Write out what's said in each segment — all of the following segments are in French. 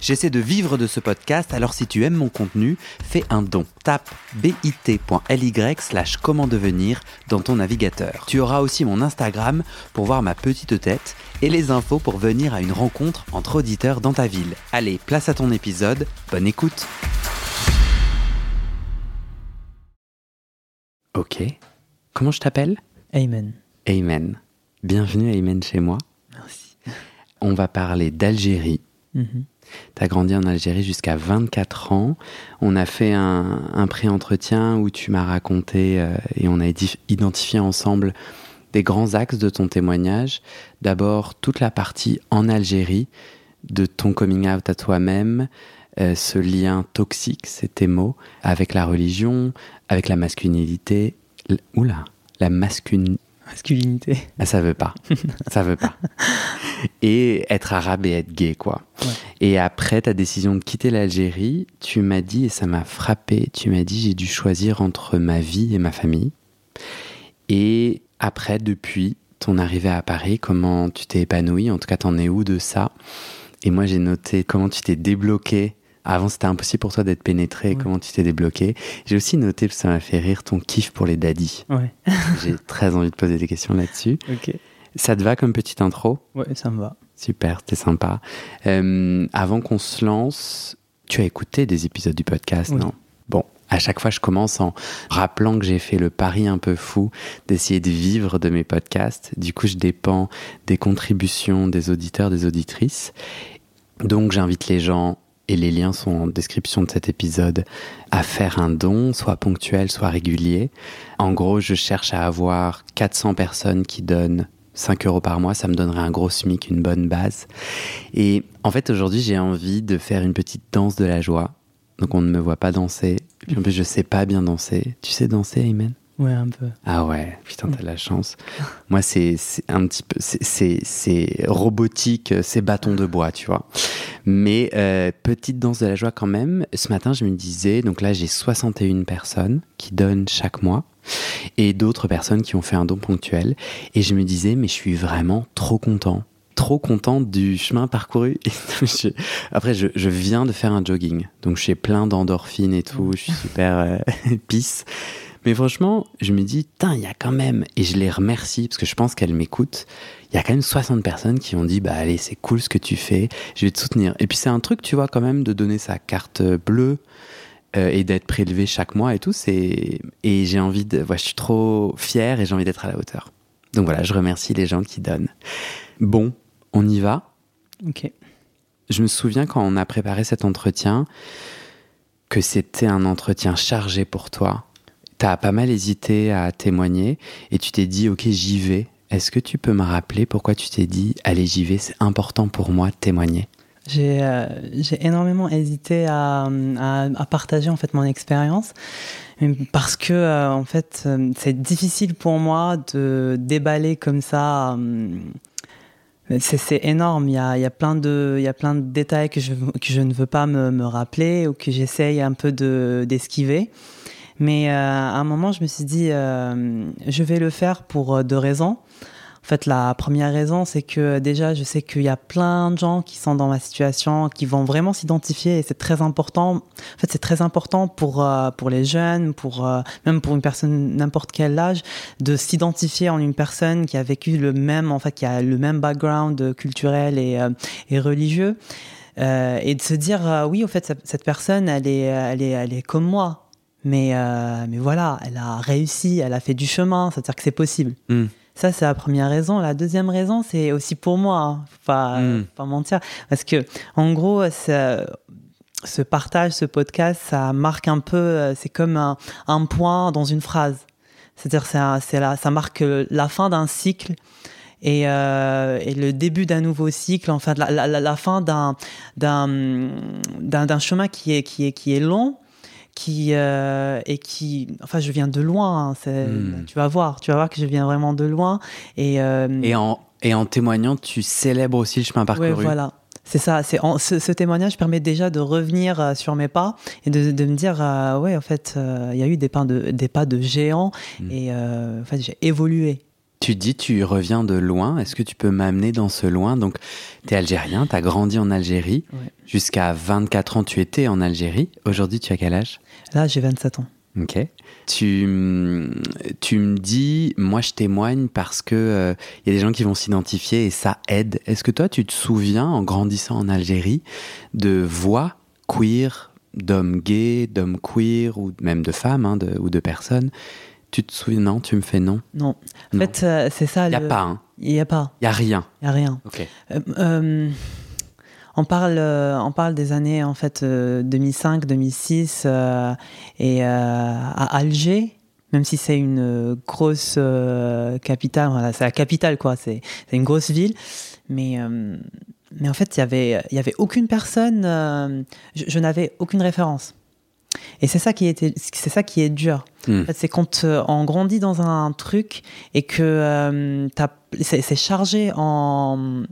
J'essaie de vivre de ce podcast, alors si tu aimes mon contenu, fais un don. Tape bit.ly slash comment devenir dans ton navigateur. Tu auras aussi mon Instagram pour voir ma petite tête et les infos pour venir à une rencontre entre auditeurs dans ta ville. Allez, place à ton épisode, bonne écoute Ok, comment je t'appelle? Amen. Amen. Bienvenue Amen chez moi. Merci. On va parler d'Algérie. Mhm. Tu as grandi en Algérie jusqu'à 24 ans. On a fait un, pré-entretien où tu m'as raconté euh, et on a identifié ensemble des grands axes de ton témoignage. D'abord, toute la partie en Algérie de ton coming out à toi-même, euh, ce lien toxique, c'est tes mots, avec la religion, avec la masculinité. Oula, la masculinité. Masculinité. Ah, ça veut pas. ça veut pas. Et être arabe et être gay, quoi. Ouais. Et après ta décision de quitter l'Algérie, tu m'as dit, et ça m'a frappé, tu m'as dit j'ai dû choisir entre ma vie et ma famille. Et après, depuis ton arrivée à Paris, comment tu t'es épanoui En tout cas, t'en es où de ça? Et moi, j'ai noté comment tu t'es débloqué. Avant, c'était impossible pour toi d'être pénétré. Ouais. Comment tu t'es débloqué J'ai aussi noté, parce que ça m'a fait rire, ton kiff pour les daddies. Ouais. J'ai très envie de poser des questions là-dessus. Ok. Ça te va comme petite intro? Ouais, ça me va. Super, c'était sympa. Euh, avant qu'on se lance, tu as écouté des épisodes du podcast, Oui. non? Bon, à chaque fois, je commence en rappelant que j'ai fait le pari un peu fou d'essayer de vivre de mes podcasts. Du coup, je dépends des contributions des auditeurs, des auditrices. Donc, j'invite les gens, et les liens sont en description de cet épisode, à faire un don, soit ponctuel, soit régulier. En gros, je cherche à avoir 400 personnes qui donnent 5 euros par mois, ça me donnerait un gros SMIC, une bonne base. Et en fait, aujourd'hui, j'ai envie de faire une petite danse de la joie. Donc, on ne me voit pas danser. En plus, je sais pas bien danser. Tu sais danser, Aymen Ouais, un peu. Ah ouais, putain, t'as de la chance. Moi, c'est un petit peu. c'est- robotique, c'est bâton de bois, tu vois. Mais euh, petite danse de la joie quand même. Ce matin, je me disais, donc là, j'ai 61 personnes qui donnent chaque mois et d'autres personnes qui ont fait un don ponctuel. Et je me disais, mais je suis vraiment trop content. Trop content du chemin parcouru. Après, je, je viens de faire un jogging. Donc, j'ai plein d'endorphines et tout. Je suis super euh, pisse. Mais franchement, je me dis, tiens, il y a quand même, et je les remercie parce que je pense qu'elles m'écoutent, il y a quand même 60 personnes qui ont dit, bah allez, c'est cool ce que tu fais, je vais te soutenir. Et puis c'est un truc, tu vois, quand même, de donner sa carte bleue euh, et d'être prélevé chaque mois et tout. Et j'ai envie de. Ouais, je suis trop fier et j'ai envie d'être à la hauteur. Donc voilà, je remercie les gens qui donnent. Bon, on y va. Ok. Je me souviens quand on a préparé cet entretien que c'était un entretien chargé pour toi. T'as pas mal hésité à témoigner et tu t'es dit ok j'y vais. Est-ce que tu peux me rappeler pourquoi tu t'es dit allez j'y vais, c'est important pour moi de témoigner? J'ai euh, énormément hésité à, à, partager en fait mon expérience parce que euh, en fait euh, c'est difficile pour moi de déballer comme ça. euh, c'est énorme. Il y a, il y a plein de, il y a plein de détails que je, que je ne veux pas me, me rappeler ou que j'essaye un peu de d'esquiver. Mais euh, à un moment, je me suis dit, euh, je vais le faire pour euh, deux raisons. En fait, la première raison, c'est que déjà, je sais qu'il y a plein de gens qui sont dans ma situation, qui vont vraiment s'identifier, et c'est très important. En fait, c'est très important pour euh, pour les jeunes, pour euh, même pour une personne n'importe quel âge, de s'identifier en une personne qui a vécu le même, en fait, qui a le même background culturel et euh, et religieux, et de se dire, oui, au fait, cette personne, elle est, elle est, elle est comme moi. Mais, euh, mais voilà, elle a réussi, elle a fait du chemin, c'est-à-dire que c'est possible. Hmm. Ça, c'est la première raison. La deuxième raison, c'est aussi pour moi, hein. faut pas, Mm. faut pas mentir. Parce que, en gros, ça- ce partage, ce podcast, ça marque un peu, c'est comme un, un point dans une phrase. C'est-à-dire, la, ça marque la fin d'un cycle et, euh, et le début d'un nouveau cycle, enfin, la, la, la- fin d'un, d'un, d'un, d'un chemin qui est, qui est, qui est long, qui euh, et qui enfin je viens de loin hein, c'est Mm. tu vas voir tu vas voir que je viens vraiment de loin et, euh, Et en, et en témoignant, tu célèbres aussi le chemin parcouru. ouais, voilà C'est ça, c'est ce, ce, témoignage permet déjà de revenir euh, sur mes pas et de, de me dire ouais en fait il y a eu des pas de des pas de géants mm. et en fait j'ai évolué. Tu dis tu reviens de loin, est-ce que tu peux m'amener dans ce loin? Donc tu es algérien, tu as grandi en Algérie, ouais. jusqu'à 24 ans tu étais en Algérie, aujourd'hui tu as quel âge? Là j'ai 27 ans. Ok. Tu, tu me dis, moi je témoigne parce que il euh, y a des gens qui vont s'identifier et ça aide. Est-ce que toi tu te souviens, en grandissant en Algérie, de voix queer, d'hommes gays, d'hommes queer ou même de femmes hein, de, ou de personnes Tu te souviens Non, tu me fais non? Non. En non. fait, euh, c'est ça. Il n'y a pas. Hein. Il n'y a pas. Il n'y a rien. Il n'y a rien. Ok. Euh, on parle, euh, on parle des années en fait 2005, 2006 euh, et euh, à Alger, même si c'est une grosse capitale, voilà, c'est la capitale quoi, c'est une grosse ville, mais mais en fait il y avait il y avait aucune personne, je, je n'avais aucune référence. Et c'est ça qui était, c'est ça qui est dur. Mm. En fait, c'est quand on grandit dans un truc et que c'est chargé en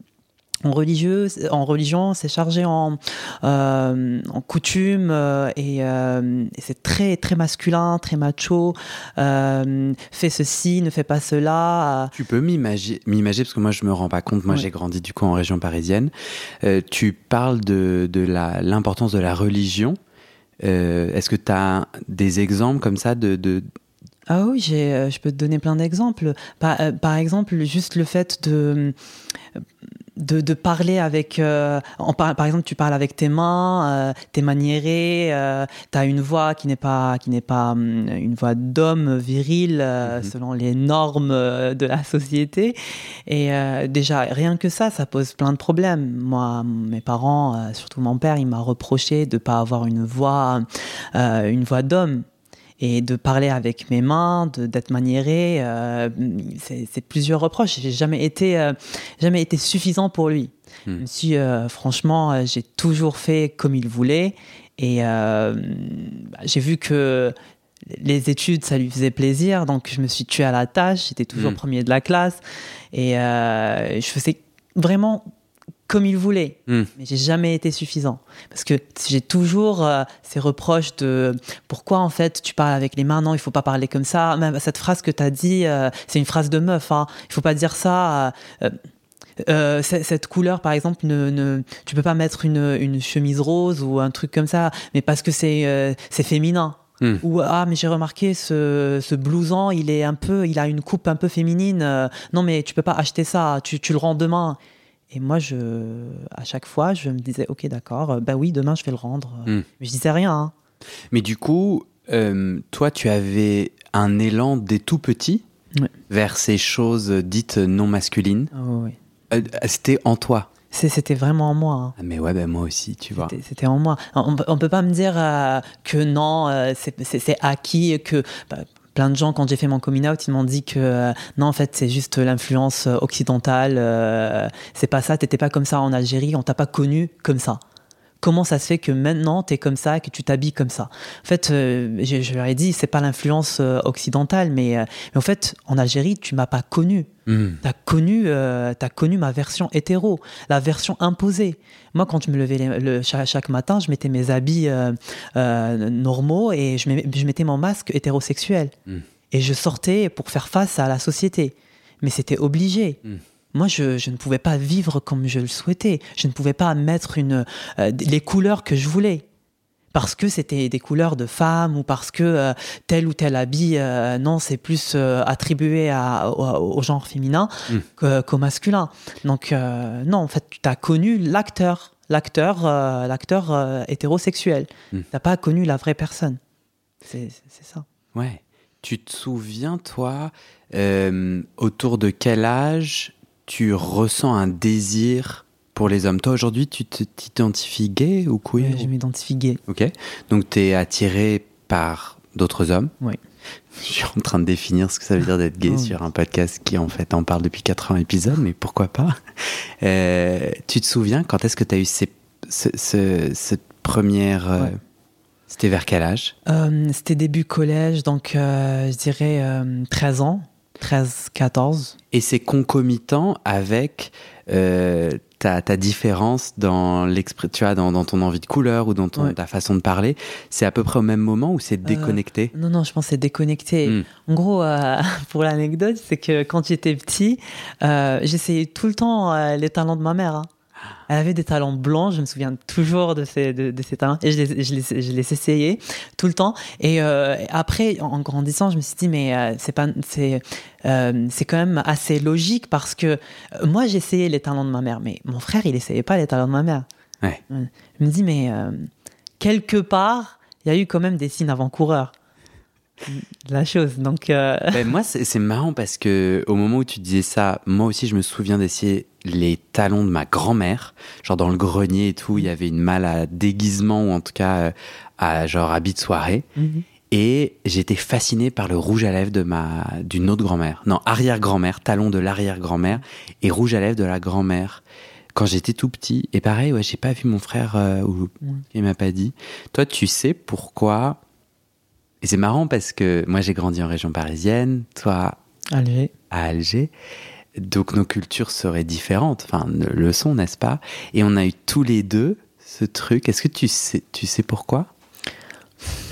en religieux, en religion, c'est chargé en, euh, en coutume euh, et, euh, et c'est très très masculin, très macho. Euh, fais ceci, ne fais pas cela. Tu peux m'imaginer, parce que moi je me rends pas compte. Moi j'ai grandi du coup en région parisienne. Euh, tu parles de, de la, l'importance de la religion. Euh, est-ce que tu as des exemples comme ça de, de ah oui, j'ai, je peux te donner plein d'exemples. Par, par exemple, juste le fait de de, de, parler avec, euh, par, par, exemple, tu parles avec tes mains, euh, t'es maniéré, euh, tu as une voix qui n'est pas, qui n'est pas um, une voix d'homme viril euh, -hmm. selon les normes euh, de la société. Et euh, déjà, rien que ça, ça pose plein de problèmes. Moi, mes parents, surtout mon père, il m'a reproché de pas avoir une voix, une voix d'homme et de parler avec mes mains, d'être maniéré, euh, c'est plusieurs reproches. J'ai jamais été, euh, jamais été suffisant pour lui. Hmm. Même si, euh, franchement, j'ai toujours fait comme il voulait. Et euh, j'ai vu que les études, ça lui faisait plaisir, donc je me suis tué à la tâche. J'étais toujours mmh. premier de la classe et je faisais vraiment comme il voulait, mmh. mais j'ai jamais été suffisant parce que j'ai toujours euh, ces reproches de pourquoi en fait tu parles avec les mains, non il faut pas parler comme ça. Même cette phrase que tu as dit, euh, c'est une phrase de meuf, hein. il faut pas dire ça. Euh, cette couleur, par exemple, ne, ne, tu peux pas mettre une, une, chemise rose ou un truc comme ça, mais parce que c'est féminin. Mmh. Ou ah mais j'ai remarqué ce, ce blouson il est un peu il a une coupe un peu féminine non mais tu peux pas acheter ça tu, tu le rends demain et moi, je, à chaque fois, je me disais, ok, d'accord, bah oui, demain, je vais le rendre. Mm. Mais je disais rien. Hein. Mais du coup, euh, toi, tu avais un élan dès tout petit oui. vers ces choses dites non masculines. Oh, oui. euh, C'était en toi. C'était vraiment en moi. Hein. Ah mais ouais, bah moi aussi, tu vois. C'était en moi. On, on peut pas me dire euh, que non, euh, c'est acquis, que bah, plein de gens, quand j'ai fait mon coming out, ils m'ont dit que euh, non, en fait, c'est juste l'influence occidentale. Euh, c'est pas ça. T'étais pas comme ça en Algérie. On t'a pas connu comme ça. Comment ça se fait que maintenant t'es comme ça, que tu t'habilles comme ça En fait, euh, je, je, leur ai dit, c'est pas l'influence euh, occidentale, mais, euh, mais, en fait, en Algérie, tu m'as pas connu. Mm. T'as connu, euh, as connu ma version hétéro, la version imposée. Moi, quand je me levais les, le, chaque, chaque, matin, je mettais mes habits normaux et je, je, mettais mon masque hétérosexuel. Mm. Et je sortais pour faire face à la société. Mais c'était obligé. Mm moi, je, je, ne pouvais pas vivre comme je le souhaitais. Je ne pouvais pas mettre une, euh, les couleurs que je voulais. Parce que c'était des couleurs de femmes ou parce que euh, tel ou tel habit, euh, non, c'est plus euh, attribué à, au, au, genre féminin mmh. qu'au qu masculin. Donc, non, en fait, tu as connu l'acteur, l'acteur, l'acteur hétérosexuel. Mmh. Tu n'as pas connu la vraie personne. C'est ça. Ouais. Tu te souviens, toi, autour de quel âge tu ressens un désir pour les hommes. Toi, aujourd'hui, tu t'identifies gay ou queer ouais, Je m'identifie gay. Ok. Donc, tu es attiré par d'autres hommes Oui. Je suis en train de définir ce que ça veut dire d'être gay oh. sur un podcast qui, en fait, en parle depuis 80 épisodes, mais pourquoi pas? Euh, Tu te souviens quand est-ce que tu as eu ces, ce, ce, cette première... Euh. C'était vers quel âge? Euh, C'était début collège, donc je dirais 13 ans. 13, 14. Et c'est concomitant avec euh, ta, ta, différence dans, tu vois, dans, dans, ton envie de couleur ou dans ton, ta façon de parler. C'est à peu près au même moment ou c'est déconnecté? Non, non, je pense que c'est déconnecté. Hmm. En gros, pour l'anecdote, c'est que quand j'étais petit, j'essayais tout le temps les talents de ma mère. Hein. Elle avait des talents blancs, je me souviens toujours de ces, de, ces talents, et je les, je, les, je les essayais tout le temps. Et euh, après, en grandissant, je me suis dit, mais euh, c'est pas, c'est, euh, c'est quand même assez logique parce que moi, j'essayais les talents de ma mère, mais mon frère, il essayait pas les talents de ma mère. Ouais. Je me dis, mais quelque part, il y a eu quand même des signes avant-coureurs la chose. Donc, ben, moi, c'est marrant parce que au moment où tu disais ça, moi aussi, je me souviens d'essayer les talons de ma grand-mère, genre dans le grenier et tout, il y avait une malle à déguisement ou en tout cas euh, à genre habit de soirée. Mhm. Et j'étais fasciné par le rouge à lèvres de ma d'une autre grand-mère, non arrière-grand-mère, talon de l'arrière-grand-mère et rouge à lèvres de la grand-mère quand j'étais tout petit. Et pareil, ouais, j'ai pas vu mon frère euh, ou il m'a pas dit. Toi, tu sais pourquoi Et c'est marrant parce que moi j'ai grandi en région parisienne, toi Alger. à Alger. Donc nos cultures seraient différentes, enfin le sont, n'est-ce pas? Et on a eu tous les deux ce truc. Est-ce que tu sais, tu sais pourquoi?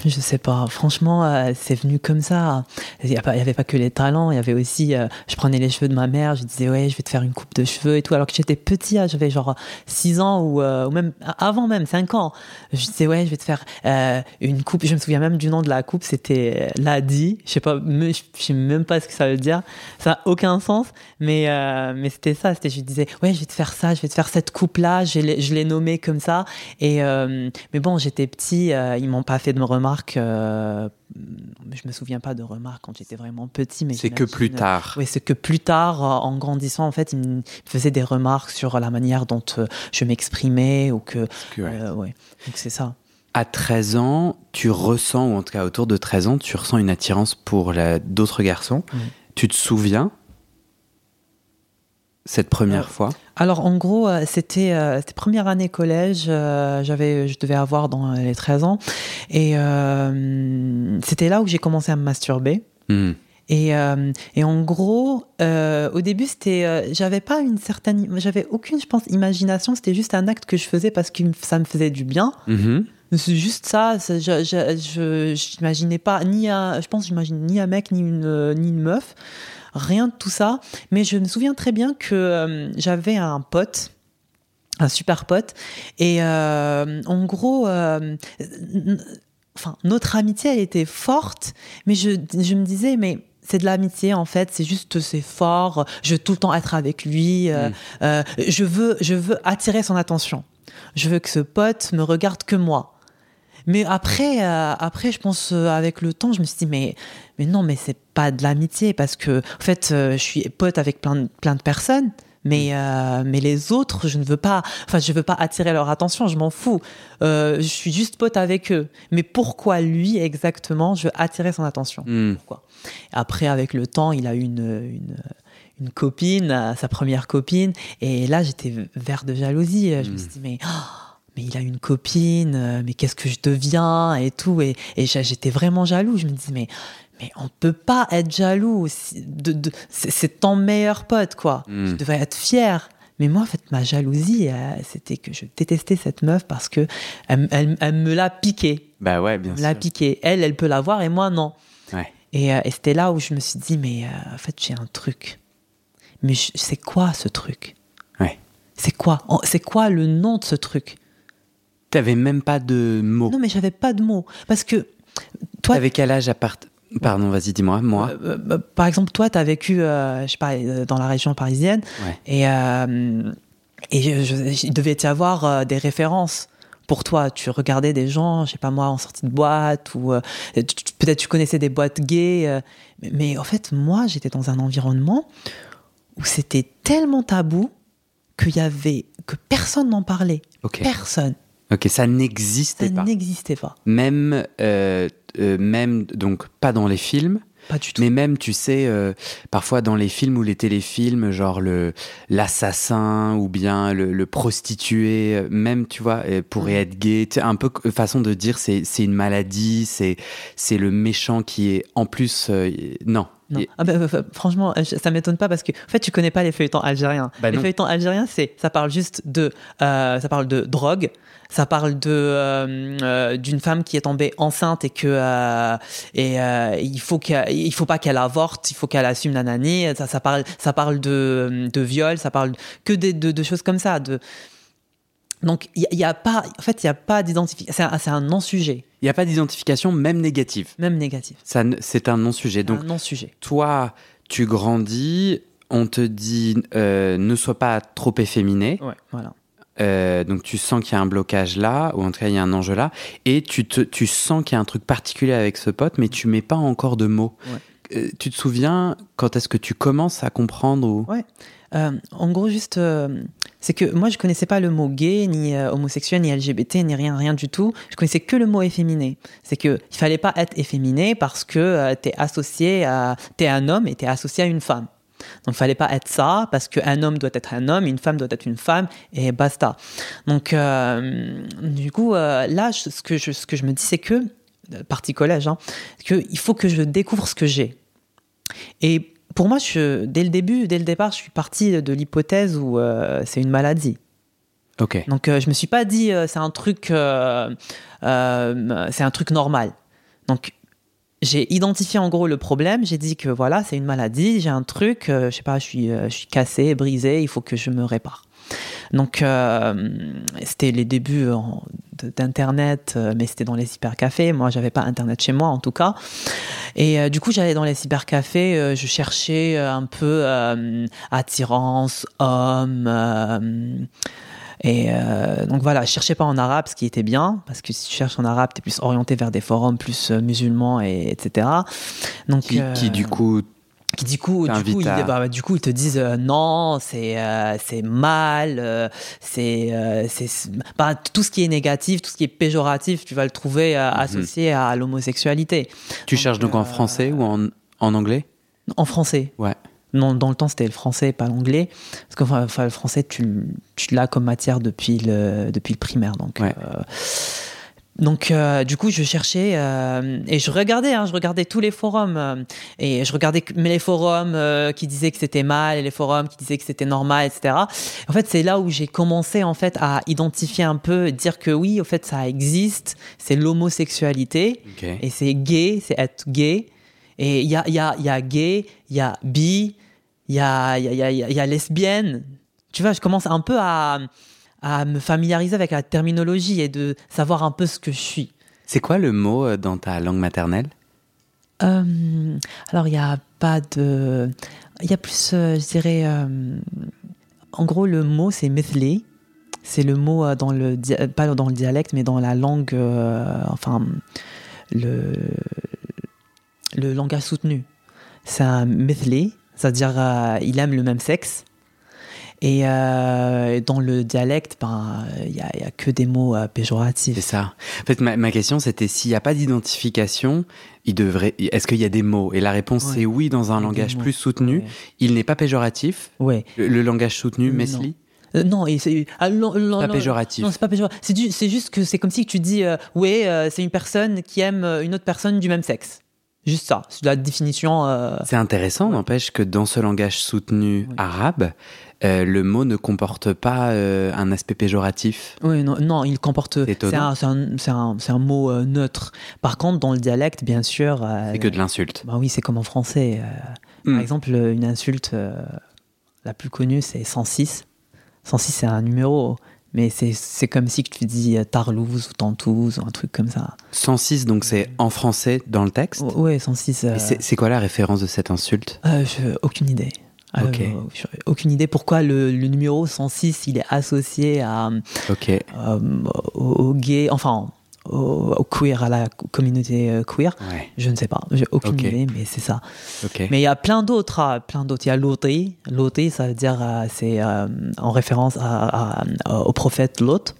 Je sais pas. Franchement, euh, c'est venu comme ça. Il n'y avait pas que les talents. Il y avait aussi. Euh, je prenais les cheveux de ma mère. Je disais, ouais, je vais te faire une coupe de cheveux et tout. Alors que j'étais petit, hein, j'avais genre 6 ans ou, euh, même avant même 5 ans. Je disais, ouais, je vais te faire une coupe. Je me souviens même du nom de la coupe. C'était Ladi. Je sais pas, je sais même pas ce que ça veut dire. Ça n'a aucun sens. Mais, mais c'était ça. C'était, je disais, ouais, je vais te faire ça. Je vais te faire cette coupe-là. Je l'ai nommé comme ça. Et, mais bon, j'étais petit. ils m'ont pas fait de remarques remarques. Euh, je me souviens pas de remarques quand j'étais vraiment petit, mais c'est que plus tard. Oui, c'est que plus tard, euh, en grandissant, en fait, il me faisait des remarques sur la manière dont euh, je m'exprimais ou que. ouais. Donc c'est ça. À 13 ans, tu ressens, ou en tout cas autour de 13 ans, tu ressens une attirance pour d'autres garçons. Tu te souviens cette première fois Alors en gros, euh, c'était euh, première année collège, euh, j'avais je devais avoir dans les 13 ans et c'était là où j'ai commencé à me masturber. Hmm. Et, et, en gros, au début, c'était, j'avais pas une certaine, j'avais aucune, je pense, imagination. C'était juste un acte que je faisais parce que ça me faisait du bien. Mm-hmm. C'est juste ça. je, n'imaginais pas ni un, je pense, j'imagine ni un mec ni une ni une meuf rien de tout ça. Mais je me souviens très bien que euh, j'avais un pote un super pote et euh, en gros euh, enfin notre amitié elle était forte mais je, je me disais mais c'est de l'amitié en fait, c'est juste c'est fort, je veux tout le temps être avec lui, mm. je veux je veux attirer son attention. Je veux que ce pote me regarde que moi. Mais après, euh, après, je pense euh, avec le temps, je me suis dit mais mais non, mais c'est pas de l'amitié parce que en fait, euh, je suis pote avec plein de, plein de personnes. Mais mais les autres, je ne veux pas. Enfin, je veux pas attirer leur attention. Je m'en fous. je suis juste pote avec eux. Mais pourquoi lui exactement Je veux attirer son attention? Pourquoi? Après, avec le temps, il a eu une, une une copine, sa première copine, et là j'étais vert de jalousie. Je me hmm. suis dit mais oh, mais il a une copine, euh, mais qu'est-ce que je deviens et tout. Et, et j'étais vraiment jaloux. Je me disais, mais, mais on peut pas être jaloux. De, de, c'est ton meilleur pote, quoi. Hmm. Je devrais être fier. Mais moi, en fait, ma jalousie, euh, c'était que je détestais cette meuf parce que elle, elle, me l'a piqué. Bah ouais, bien elle l'a piqué. Elle, elle peut l'avoir et moi, non. Ouais. Et, euh, et c'était là où je me suis dit, mais en fait, j'ai un truc. Mais c'est quoi ce truc? Ouais. C'est quoi? C'est quoi le nom de ce truc? T'avais même pas de mots. Non, mais j'avais pas de mots. Parce que toi. T'avais quel âge à part. Pardon, vas-y, dis-moi, moi. Euh, euh, bah, par exemple, toi, tu as vécu, euh, je sais pas, dans la région parisienne. Et, et il devait y avoir des références pour toi. Tu regardais des gens, je sais pas moi, en sortie de boîte, ou peut-être tu connaissais des boîtes gays. mais, en fait, moi, j'étais dans un environnement où c'était tellement tabou qu'il y avait que personne n'en parlait. Personne. Ok, ça n'existait pas. Ça n'existait pas. Même, euh, euh, même, donc, pas dans les films. Pas du tout. Mais même, tu sais, euh, parfois dans les films ou les téléfilms, genre le l'assassin ou bien le, prostitué, même, tu vois, pourrait être gay. Un peu façon de dire, c'est c'est une maladie, c'est c'est le méchant qui est en plus. non. Non. Et- Ah bah, bah, franchement, euh, ça m'étonne pas parce que en fait, tu connais pas les feuilletons algériens. Bah les non. feuilletons algériens, c'est ça parle juste de euh, ça parle de drogue, ça parle de euh, euh, d'une femme qui est tombée enceinte et que euh, et euh, il faut qu'elle- il faut pas qu'elle avorte, il faut qu'elle assume nanani. Ça, ça parle ça parle de de viol, ça parle que des- de, de choses comme ça. De donc il y, a- pas en fait il y a pas d'identification. C'est un, c'est un non sujet, Il n'y a pas d'identification, même négative. même ne- c'est un non-sujet. Donc Donc, un non sujet. toi, tu grandis, on te dit euh, ne sois pas trop efféminé. Ouais, voilà. Euh, donc tu sens qu'il y a un blocage là, ou en tout cas il y a un enjeu là, et tu, te, tu sens qu'il y a un truc particulier avec ce pote, mais tu mets pas encore de mots. Ouais. Euh, tu te souviens quand est-ce que tu commences à comprendre ou... Ouais. Euh, en gros, juste, euh, c'est que moi, je connaissais pas le mot gay, ni homosexuel, ni LGBT, ni rien, rien du tout. Je connaissais que le mot efféminé. C'est que il fallait pas être efféminé parce que euh, t'es associé à, t'es un homme et t'es associé à une femme. Donc, il fallait pas être ça parce qu'un homme doit être un homme, une femme doit être une femme et basta. Donc, du coup, là, ce que je, ce que je me dis, c'est que, partie collège, hein, que il faut que je découvre ce que j'ai. Et pour moi, je, dès le début, dès le départ, je suis partie de l'hypothèse où euh, c'est une maladie. Ok. Donc, euh, je me suis pas dit euh, c'est un truc, euh, euh, c'est un truc normal. Donc, j'ai identifié en gros le problème. J'ai dit que voilà, c'est une maladie, j'ai un truc, euh, je sais pas, je suis, euh, je suis cassé, brisé, il faut que je me répare. Donc, euh, c'était les débuts de- d'Internet, euh, mais c'était dans les cybercafés. Moi, j'avais pas Internet chez moi, en tout cas. Et euh, du coup, j'allais dans les cybercafés, euh, je cherchais euh, un peu euh, attirance, homme. euh, et euh, donc voilà, je cherchais pas en arabe, ce qui était bien, parce que si tu cherches en arabe, tu es plus orienté vers des forums plus euh, musulmans, et, etc. Donc, Qui, euh, qui, du coup, qui du coup, du coup, ils, bah, bah, du coup, ils te disent euh, non, c'est euh, c'est mal, euh, c'est c'est bah, tout ce qui est négatif, tout ce qui est péjoratif, tu vas le trouver euh, associé à l'homosexualité. tu donc, cherches donc en français ou en, en anglais? En français. Ouais. Non, dans le temps, c'était le français, pas l'anglais. Parce que enfin, enfin, le français, tu, tu l'as comme matière depuis le, depuis le primaire. Donc, Ouais. Donc euh, du coup, je cherchais euh, et je regardais, hein, je regardais tous les forums euh, et je regardais mais les forums qui disaient que c'était mal et les forums qui disaient que c'était normal, etc. En fait, c'est là où j'ai commencé en fait à identifier un peu, dire que oui, au fait, ça existe, c'est l'homosexualité. Et c'est gay, c'est être gay. Et il y a, il y, a, il y a gay, il y a bi, il y a, il y, a, il y, a, il y a lesbienne. Tu vois, je commence un peu à, à me familiariser avec la terminologie et de savoir un peu ce que je suis. C'est quoi le mot euh, dans ta langue maternelle? Euh, alors, il n'y a pas de. Il y a plus, euh, je dirais. euh, en gros, le mot, c'est mithli. C'est le mot dans le. dia- Pas dans le dialecte, mais dans la langue. enfin. Le. Le langage soutenu. C'est un mithli, c'est-à-dire il aime le même sexe. Et euh, dans le dialecte, ben, il n'y a, y a que des mots euh, péjoratifs. C'est ça. En fait, ma, ma question, c'était s'il n'y a pas d'identification, il devrait. Est-ce qu'il y a des mots? Et la réponse, Ouais. c'est oui, dans un langage plus soutenu. Ouais. Il n'est pas péjoratif. Ouais. Le, le langage soutenu. Mesli, Euh, non, et c'est ah, pas péjoratif. Non, c'est pas péjoratif. C'est, juste que c'est comme si tu dis, euh, ouais, c'est une personne qui aime une autre personne du même sexe. Juste ça. C'est la définition. euh, C'est intéressant, n'empêche que dans ce langage soutenu Oui. arabe, euh, le mot ne comporte pas euh, un aspect péjoratif. Oui, non, non, il comporte. C'est un, c'est un, un, un mot neutre. Par contre, dans le dialecte, bien sûr. C'est que de l'insulte. Bah oui, c'est comme en français. Hmm. Par exemple, une insulte la plus connue, c'est 106. 106, c'est un numéro. Mais c'est, comme si tu dis euh, Tarlouse ou Tantouze ou un truc comme ça. 106, donc c'est en français dans le texte. O- Ouais, 106. euh, c'est quoi la référence de cette insulte? Euh, je- aucune idée. Euh, Ok. je- aucune idée pourquoi le, le numéro 106 il est associé à, Ok. euh, au, au gay, enfin au, au queer, à la communauté euh, queer. Ouais. Je ne sais pas, j'ai aucune idée, mais c'est ça. Mais il y a plein d'autres, ah, plein d'autres. Il y a Loti. Loti, ça veut dire, euh, c'est euh, en référence à- à- au prophète Lot,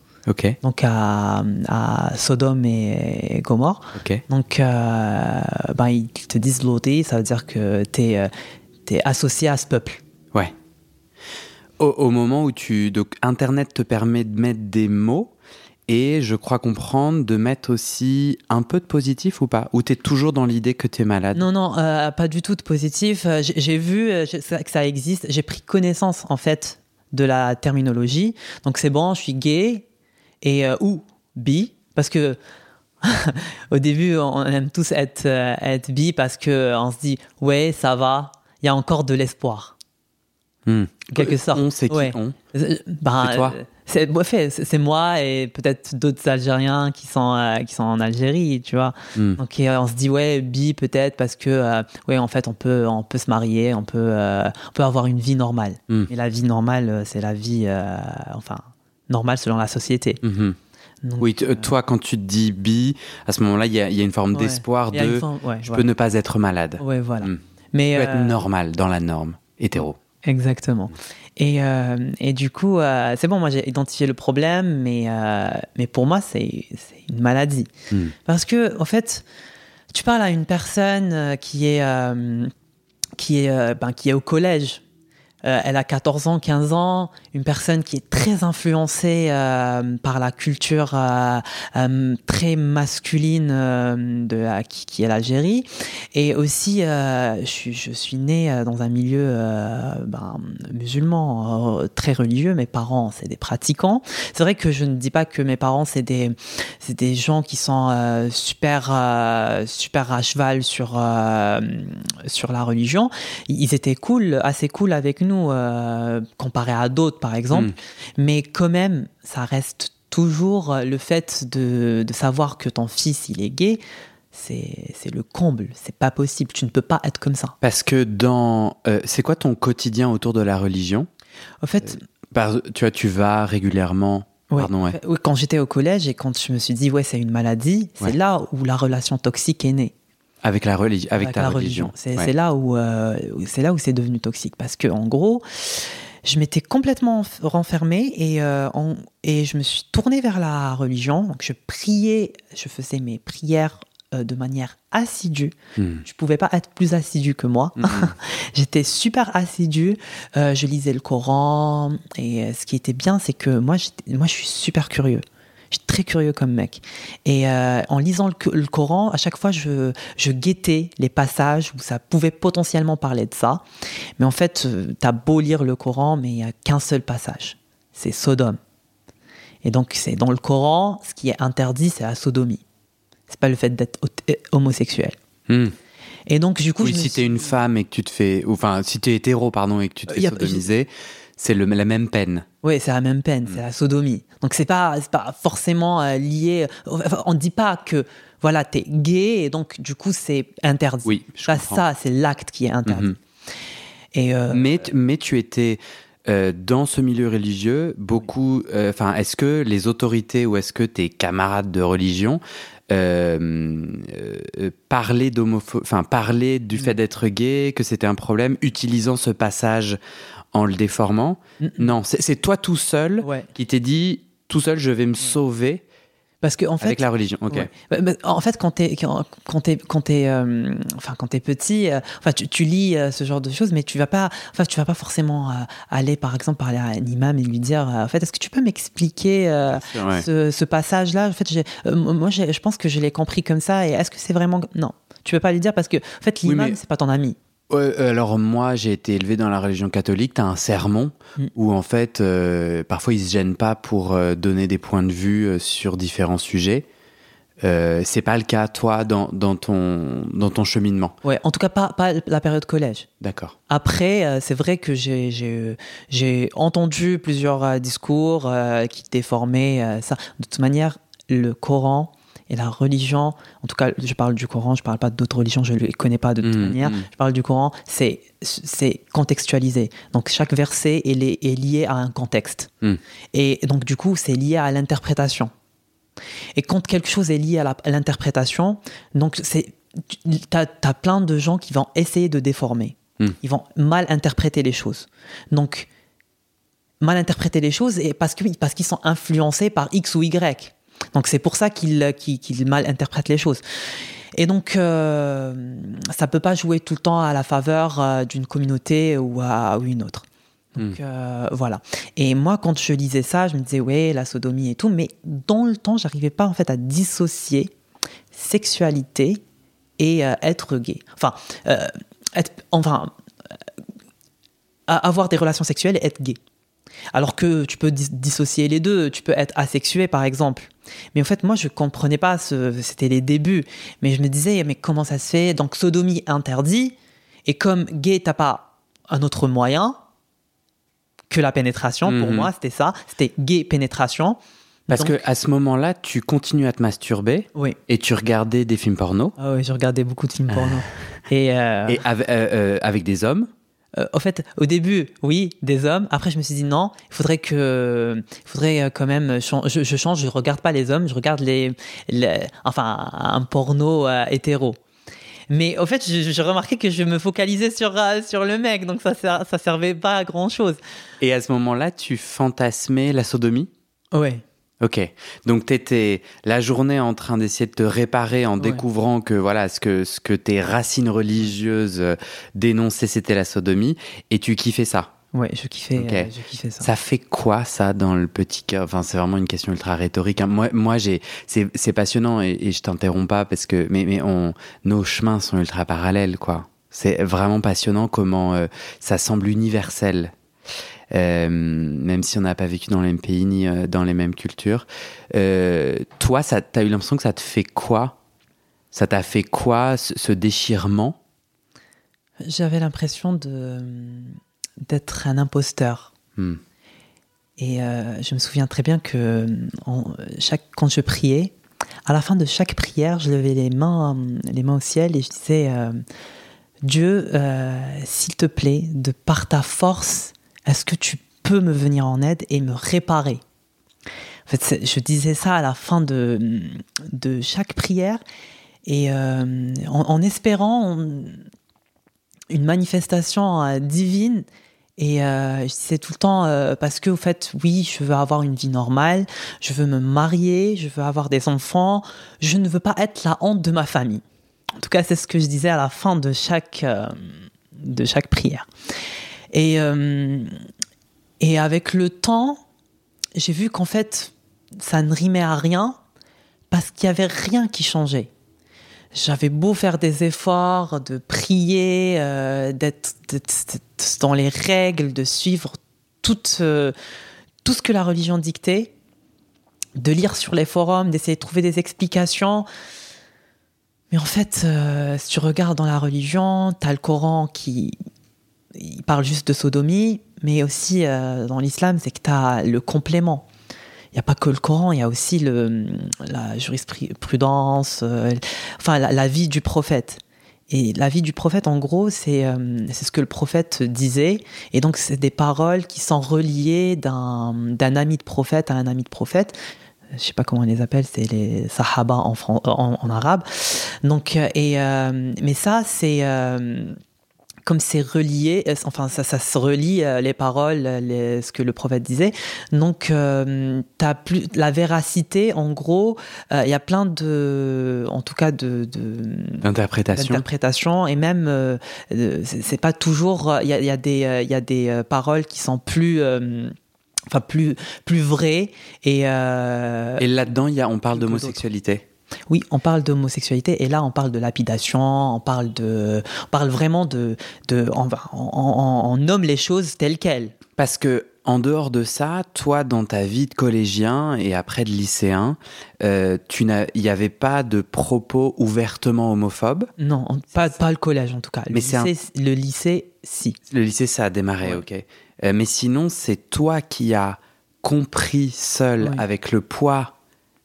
donc à, à Sodome et, Gomorre. Donc, euh, ben, ils te disent Loti, ça veut dire que tu es, associé à ce peuple. Ouais. Au, au moment où tu. Donc, Internet te permet de mettre des mots. Et je crois comprendre de mettre aussi un peu de positif ou pas? Ou tu es toujours dans l'idée que tu es malade? Non, non, euh, pas du tout de positif. Euh, j'ai vu euh, que ça existe. J'ai pris connaissance, en fait, de la terminologie. Donc c'est bon, je suis gay et ou bi. Parce que au début, on aime tous être, être bi parce qu'on se dit, ouais, ça va, il y a encore de l'espoir. Hmm. Quelque sorte. On, c'est qui on bah, C'est c'est moi et peut-être d'autres Algériens qui sont euh, qui sont en Algérie, tu vois. Hmm. Donc on se dit ouais bi peut-être parce que euh, ouais en fait on peut on peut se marier, on peut euh, on peut avoir une vie normale. Hmm. Et la vie normale c'est la vie enfin normale selon la société. Hmm. oui, toi, quand tu te dis bi, à ce moment-là, il y, y, a une forme d'espoir de je peux ne pas être malade. Ouais, voilà. Mais je peux être normal dans la norme, hétéro. Exactement. Et, euh, et du coup, euh, c'est bon, moi j'ai identifié le problème, mais, euh, mais pour moi, c'est une maladie. Hmm. Parce que, en fait, tu parles à une personne qui est, qui est, ben, qui est au collège, euh, elle a 14 ans, 15 ans, une personne qui est très influencée euh, par la culture euh, très masculine de qui, est l'Algérie. Et aussi, je, suis née dans un milieu ben, musulman très religieux. Mes parents, c'est des pratiquants. C'est vrai que je ne dis pas que mes parents, c'est des, c'est des gens qui sont super, super à cheval sur, sur la religion. Ils étaient cool, assez cool avec nous euh, comparé à d'autres, par exemple. Hmm. Mais quand même, ça reste toujours le fait de, savoir que ton fils, il est gay. C'est le comble, c'est pas possible, tu ne peux pas être comme ça. Parce que dans. Euh, c'est quoi ton quotidien autour de la religion? En fait. Euh, tu vois, tu vas régulièrement. Pardon, ouais. Quand j'étais au collège et quand je me suis dit, ouais, c'est une maladie, c'est là où la relation toxique est née. Avec la avec, ta religion. C'est là où euh, c'est là où c'est devenu toxique parce que en gros, je m'étais complètement renfermée et euh, et je me suis tournée vers la religion. Donc je priais, je faisais mes prières euh, de manière assidue. Hmm. Je pouvais pas être plus assidue que moi. Hmm. J'étais super assidue. je lisais le Coran et ce qui était bien, c'est que moi, moi, je suis super curieux. Je suis très curieux comme mec. Et euh, en lisant le, Coran, à chaque fois, je, je guettais les passages où ça pouvait potentiellement parler de ça. Mais en fait, euh, tu as beau lire le Coran, mais il n'y a qu'un seul passage. C'est Sodome. Et donc, c'est dans le Coran, ce qui est interdit, c'est la sodomie. C'est pas le fait d'être euh, homosexuel. Hmm. Et donc, du coup, oui, si tu es une femme et que tu te fais. Enfin, si tu es hétéro, pardon, et que tu te fais sodomiser c'est la même peine. Oui, c'est la même peine, c'est la sodomie. Donc c'est pas pas forcément euh, lié. on ne dit pas que voilà t'es gay et donc du coup c'est interdit. Oui, ça, ça c'est l'acte qui est interdit. Mhm. Et euh, mais mais tu étais euh, dans ce milieu religieux, beaucoup. Enfin, est-ce que les autorités ou est-ce que tes camarades de religion parlaient d'homophobie, enfin du mm. fait d'être gay, que c'était un problème, utilisant ce passage en le déformant. Non, c'est toi tout seul qui t'es dit, tout seul, je vais me sauver. Parce que en fait, avec la religion, ok. Bah, bah, en fait, quand t'es quand t'es quand t'es euh, enfin quand t'es petit, euh, enfin tu, lis euh, ce genre de choses, mais tu vas pas, enfin tu vas pas forcément aller par exemple parler à un imam et lui dire, en fait, est-ce que tu peux m'expliquer ce, passage-là? En fait, moi, je pense que je l'ai compris comme ça. Et est-ce que c'est vraiment non Tu peux pas lui dire parce que en fait, l'imam c'est pas ton ami. Euh, alors moi, j'ai été élevé dans la religion catholique. T'as un sermon mm. où en fait, euh, parfois ils se gênent pas pour euh, donner des points de vue sur différents sujets. c'est pas le cas toi dans, dans, ton dans ton cheminement? Ouais, en tout cas pas, pas la période collège. D'accord. Après, c'est vrai que j'ai j'ai entendu plusieurs discours qui déformaient ça. De toute manière, le Coran et la religion, en tout cas, je parle du Coran, je parle pas d'autres religions, je ne les connais pas de toute mmh, manière. Mmh. Je parle du Coran, c'est c'est contextualisé. Donc chaque verset est, est lié à un contexte. Mmh. Et donc du coup, c'est lié à l'interprétation. Et quand quelque chose est lié à l'interprétation, donc c'est tu as, plein de gens qui vont essayer de déformer. Ils vont mal interpréter les choses. Donc mal interpréter les choses et parce que parce qu'ils sont influencés par X ou Y. Donc c'est pour ça qu'il mal interprète les choses. Et donc, euh, ça peut pas jouer tout le temps à la faveur euh, d'une communauté ou à une autre. Donc euh, voilà. Et moi, quand je lisais ça, je me disais ouais, la sodomie et tout, mais dans le temps, j'arrivais pas en fait à dissocier sexualité et euh, être gay. Enfin, euh, être, enfin, avoir des relations sexuelles et être gay. Alors que tu peux dissocier les deux, tu peux être asexué par exemple. Mais en fait, moi, je comprenais pas, ce, c'était les débuts. Mais je me disais, mais comment ça se fait? Donc, sodomie interdit, et comme gay, t'as pas un autre moyen que la pénétration. Pour mhm. moi, c'était ça, c'était gay pénétration. Parce qu'à que à ce moment-là, tu continues à te masturber oui. et tu regardais des films porno. Ah oui, je regardais beaucoup de films porno. et, euh, et avec, euh, avec des hommes euh, au fait, au début, oui, des hommes. Après, je me suis dit non, il faudrait que, il faudrait euh, quand même, je, je, change, je regarde pas les hommes, je regarde les, enfin, un porno euh, hétéro. Mais au fait, j'ai remarqué que je me focalisais sur, sur le mec, donc ça, ça servait pas à grand chose. Et à ce moment-là, tu fantasmais la sodomie? Ouais. Ok, donc tu étais la journée en train d'essayer de te réparer en découvrant que voilà ce que ce que tes racines religieuses euh, dénonçaient c'était la sodomie et tu kiffais ça. Ouais, je kiffais, euh, je kiffais ça. Ça fait quoi ça dans le petit cœur? Enfin, c'est vraiment une question ultra rhétorique. Hein. Moi, moi, j'ai, c'est, passionnant et, et je t'interromps pas parce que mais mais on, nos chemins sont ultra parallèles quoi. C'est vraiment passionnant comment euh, ça semble universel euh, même si on n'a pas vécu dans les mêmes pays ni euh, dans les mêmes cultures. Euh, toi, tu as eu l'impression que ça te fait quoi? Ça t'a fait quoi, ce, déchirement? J'avais l'impression de d'être un imposteur. Hmm. Et je me souviens très bien que chaque, quand je priais, à la fin de chaque prière, je levais les mains, les mains au ciel et je disais Dieu, s'il te plaît, de par ta force, est-ce que tu peux me venir en aide et me réparer? En fait, je disais ça à la fin de, de chaque prière et euh, en, espérant une manifestation euh, divine. Et euh, je disais tout le temps, parce que, au fait, oui, je veux avoir une vie normale, je veux me marier, je veux avoir des enfants, je ne veux pas être la honte de ma famille. En tout cas, c'est ce que je disais à la fin de chaque, de chaque prière. Et, euh, et avec le temps, j'ai vu qu'en fait, ça ne rimait à rien parce qu'il n'y avait rien qui changeait. J'avais beau faire des efforts, de prier, euh, d'être dans les règles, de suivre tout, euh, tout ce que la religion dictait, de lire sur les forums, d'essayer de trouver des explications. Mais en fait, si tu regardes dans la religion, tu as le Coran qui, il parle juste de sodomie, mais aussi euh, dans l'islam, c'est que tu as le complément. Il n'y a pas que le Coran, il y a aussi le, la jurisprudence, euh, enfin la, vie du prophète. Et la vie du prophète, en gros, c'est euh, ce que le prophète disait. Et donc, c'est des paroles qui sont reliées d'un ami de prophète à un ami de prophète je sais pas comment on les appelle, c'est les sahaba en, arabe. Donc, et, mais ça, c'est comme c'est relié, euh, enfin ça, ça se relie euh, les paroles, les, ce que le prophète disait. Donc euh, as plus la véracité. En gros, euh, il y a plein de, en tout cas de d'interprétations, et même c'est pas toujours. Il y a, y a, des il y a des paroles qui sont plus enfin plus plus vraies et et là-dedans on parle d'homosexualité. Oui, on parle d'homosexualité et là on parle de lapidation, on parle de, on parle vraiment de, de on, on, nomme les choses telles quelles. Parce que en dehors de ça, toi, dans ta vie de collégien et après de lycéen, euh, tu il n'y avait pas de propos ouvertement homophobes? Non, pas, pas le collège en tout cas. Le, Mais lycée, le lycée, si. Le lycée, ça a démarré, ok. Euh, mais sinon, c'est toi qui as compris seul avec le poids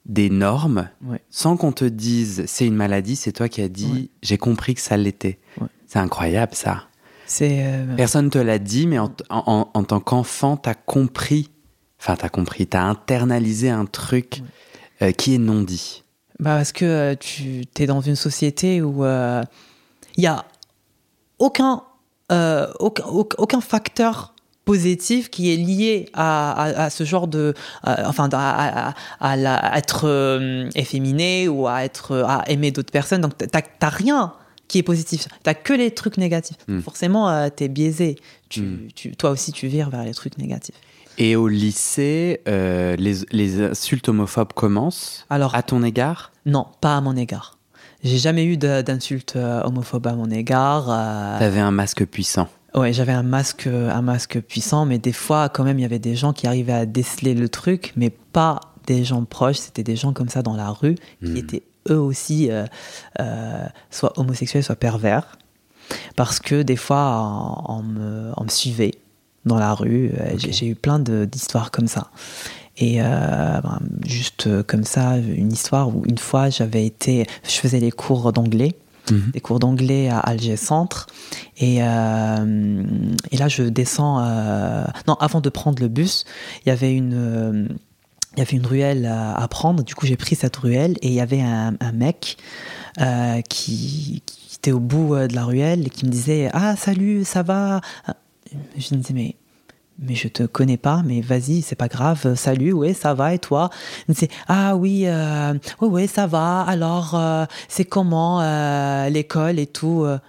des normes sans qu'on te dise c'est une maladie, c'est toi qui as dit j'ai compris que ça l'était. C'est incroyable ça. C'est euh, Personne te l'a dit, mais en, tant qu'enfant, t'as compris, enfin t'as compris, t'as internalisé un truc euh, qui est non dit. Bah parce que euh, tu es dans une société où il y a aucun, aucun, aucun facteur positif qui est lié à, ce genre de, enfin, à, à, être euh, efféminé ou à être, à aimer d'autres personnes. Donc, t'as rien qui est positif. T'as que les trucs négatifs. Mm. Forcément, euh, t'es biaisé. Tu, Mm. tu- toi aussi, tu vires vers les trucs négatifs. Et au lycée, euh, les, les insultes homophobes commencent Alors, à ton égard? non, pas à mon égard. J'ai jamais eu d'insultes euh, homophobes à mon égard. euh, T'avais un masque puissant. Ouais, j'avais un masque, un masque puissant, mais des fois, quand même, il y avait des gens qui arrivaient à déceler le truc, mais pas des gens proches. C'était des gens comme ça dans la rue qui Mhm. étaient eux aussi euh, euh, soit homosexuels, soit pervers, parce que des fois, on, on me, on me suivait dans la rue. Euh, J'ai eu plein d'histoires comme ça. Et euh, ben, juste euh, comme ça, une histoire où une fois, j'avais été, je faisais les cours d'anglais Mhm. des cours d'anglais à Alger Centre. Et, euh, et là, je descends. euh, non, avant de prendre le bus, il y avait une. euh, il y avait une ruelle à prendre, du coup j'ai pris cette ruelle et il y avait un, mec qui, qui était au bout de la ruelle et qui me disait Ah, salut, ça va Je me disais Mais, mais je te connais pas, mais vas-y, c'est pas grave, salut, ouais, ça va et toi? Disait Ah oui, euh, ouais, ouais, ça va, alors euh, c'est comment euh, l'école et tout euh?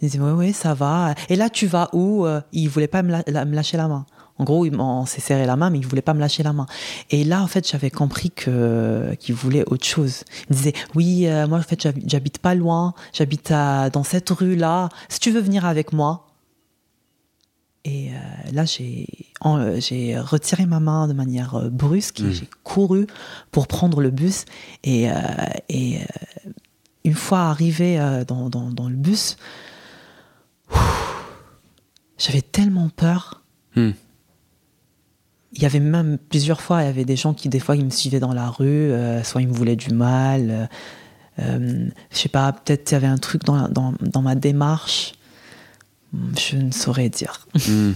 Il disait Ouais, ouais, ça va. Et là, tu vas où? Euh, Il voulait pas me, lâcher la main. En gros, on s'est serré la main, mais il voulait pas me lâcher la main. Et là, en fait, j'avais compris que qu'il voulait autre chose. Il me disait oui, euh, moi en fait, j'hab- j'habite pas loin, j'habite dans cette rue là. Si tu veux venir avec moi. Et euh, là, j'ai euh, j'ai retiré ma main de manière euh, brusque et Mm. j'ai couru pour prendre le bus. Et, euh, et une fois arrivé dans, dans, dans le bus, j'avais tellement peur. Hmm. Il y avait même plusieurs fois, il y avait des gens qui, des fois, ils me suivaient dans la rue, euh, soit ils me voulaient du mal. je sais pas, peut-être il y avait un truc dans ma démarche. Je ne saurais dire. Hmm.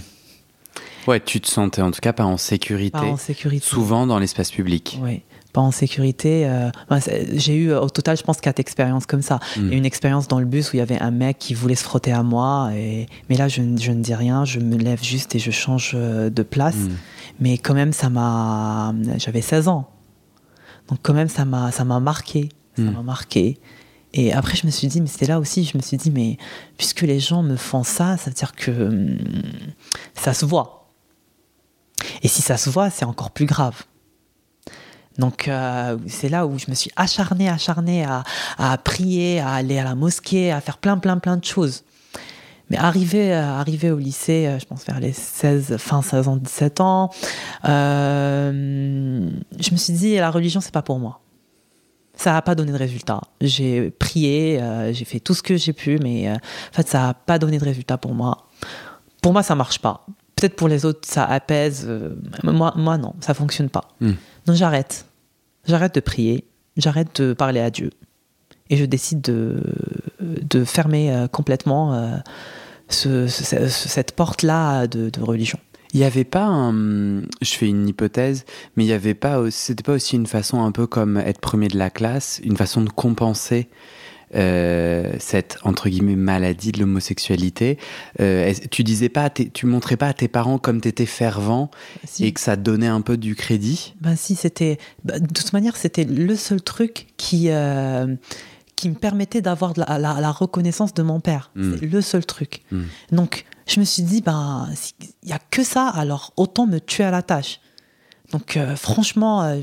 Ouais, tu te sentais en tout cas pas en sécurité. Pas en sécurité. Souvent dans l'espace public. Oui, pas en sécurité. euh, ben, J'ai eu au total, je pense, quatre expériences comme ça. Mm. Y a une expérience dans le bus où il y avait un mec qui voulait se frotter à moi. Et... Mais là, je, ne- je ne dis rien, je me lève juste et je change euh, de place. Hmm. Mais quand même, ça m'a. J'avais 16 ans. Donc, quand même, ça m'a ça m'a marqué. Ça m'a marqué. Et après, je me suis dit, mais c'était là aussi, je me suis dit, mais puisque les gens me font ça, ça veut dire que hum, ça se voit. Et si ça se voit, c'est encore plus grave. Donc euh, c'est là où je me suis acharnée, acharnée à, prier, à aller à la mosquée, à faire plein, plein, plein de choses. Mais arrivé, euh, arrivé au lycée, euh, je pense vers les 16, fin 16 ans, 17 ans, je me suis dit, la religion, c'est pas pour moi. Ça n'a pas donné de résultat. J'ai prié, euh, j'ai fait tout ce que j'ai pu, mais euh, en fait, ça n'a pas donné de résultat pour moi. Pour moi, ça marche pas. Peut-être pour les autres, ça apaise. euh, moi, moi, non, ça fonctionne pas. Mm. Donc j'arrête. J'arrête de prier. J'arrête de parler à Dieu. Et je décide de, de fermer complètement ce- ce- ce- cette porte-là de, de religion. Il n'y avait pas un. Je fais une hypothèse, mais il n'y avait pas. aussi- C'était pas aussi une façon un peu comme être premier de la classe, une façon de compenser euh, cette entre guillemets maladie de l'homosexualité. Euh, tu disais pas, tu montrais pas à tes parents comme t'étais fervent Si. et que ça donnait un peu du crédit? Ben si, c'était... ben, de toute manière, c'était le seul truc qui, euh, qui me permettait d'avoir la, la- la reconnaissance de mon père. Mm. C'est le seul truc. Mm. Donc, je me suis dit, ben, il n'y a que ça, alors autant me tuer à la tâche. Donc, euh, franchement, euh,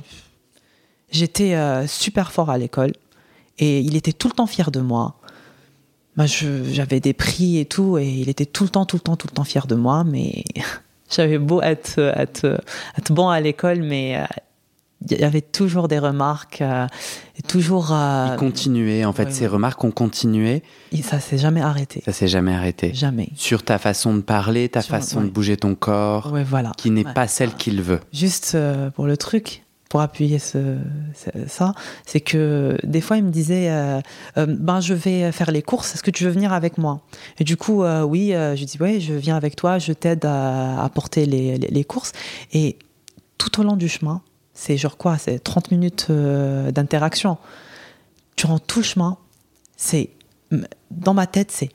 j'étais euh, super fort à l'école. Et il était tout le temps fier de moi. Je- j'avais des prix et tout, et il était tout le temps, tout le temps, tout le temps fier de moi, mais j'avais beau être, être, être bon à l'école, mais il y avait toujours des remarques, euh, et toujours. euh, Il continuait, en fait, ouais, ces ouais. remarques ont continué, et ça s'est jamais arrêté. ça s'est jamais arrêté. Jamais. Sur ta façon de parler, ta Sur- façon de bouger ton corps, voilà. qui n'est pas celle qu'il veut. Juste euh, pour le truc, pour appuyer ce, ça, c'est que des fois il me disait euh, Euh, ben je vais faire les courses, est-ce que tu veux venir avec moi? Et du coup euh, oui, je dis ouais, je viens avec toi, je t'aide à, à porter les, les- les courses et tout au long du chemin, c'est genre quoi, c'est 30 minutes euh, d'interaction. Durant tout le chemin, c'est dans ma tête, c'est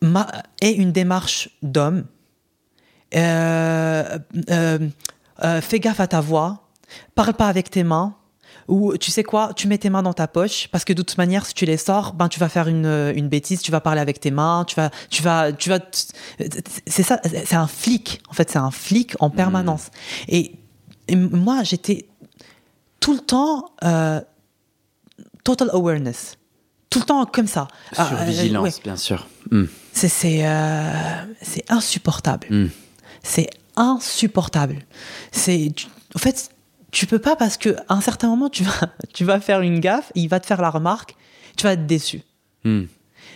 ma, et une démarche d'homme. Euh, euh, euh, fais gaffe à ta voix, parle pas avec tes mains, Ou tu sais quoi, tu mets tes mains dans ta poche parce que de toute manière, si tu les sors, ben tu vas faire une, une bêtise, tu vas parler avec tes mains, tu vas, tu vas, tu vas. C'est ça, c'est un flic. En fait, c'est un flic en permanence. Et, moi, j'étais tout le temps euh, total awareness, tout le temps comme ça. Sur euh, vigilance, bien sûr. Hmm. C'est c'est c'est insupportable. Hmm. C'est insupportable. C'est en fait tu peux pas parce que à un certain moment tu vas tu vas faire une gaffe, il va te faire la remarque, tu vas être déçu. Hmm.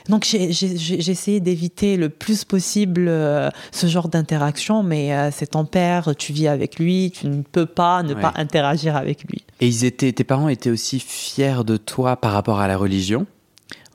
Donc j'ai essayé d'éviter le plus possible euh, ce genre d'interaction, mais euh, c'est ton père, tu vis avec lui, tu ne peux pas ne pas interagir avec lui. Et ils étaient, tes parents étaient aussi fiers de toi par rapport à la religion?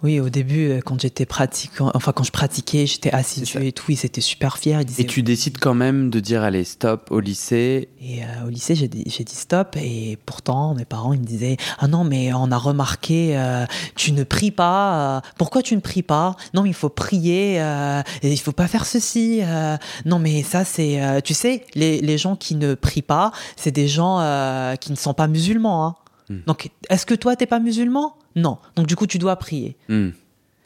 Oui, au début, euh, quand j'étais pratiquant, enfin quand je pratiquais, j'étais assidu et tout, ils étaient super fiers. et tu décides quand même de dire allez stop au lycée. Et euh, au lycée, j'ai dit, dit, stop et pourtant mes parents ils me disaient ah non mais on a remarqué euh, tu ne pries pas. pourquoi tu ne pries pas? Non, il faut prier. il faut pas faire ceci. non mais ça c'est tu sais les, les gens qui ne prient pas, c'est des gens qui ne sont pas musulmans. Hein. Hmm. Donc, est-ce que toi, t'es pas musulman? Non. Donc, du coup, tu dois prier. Hmm.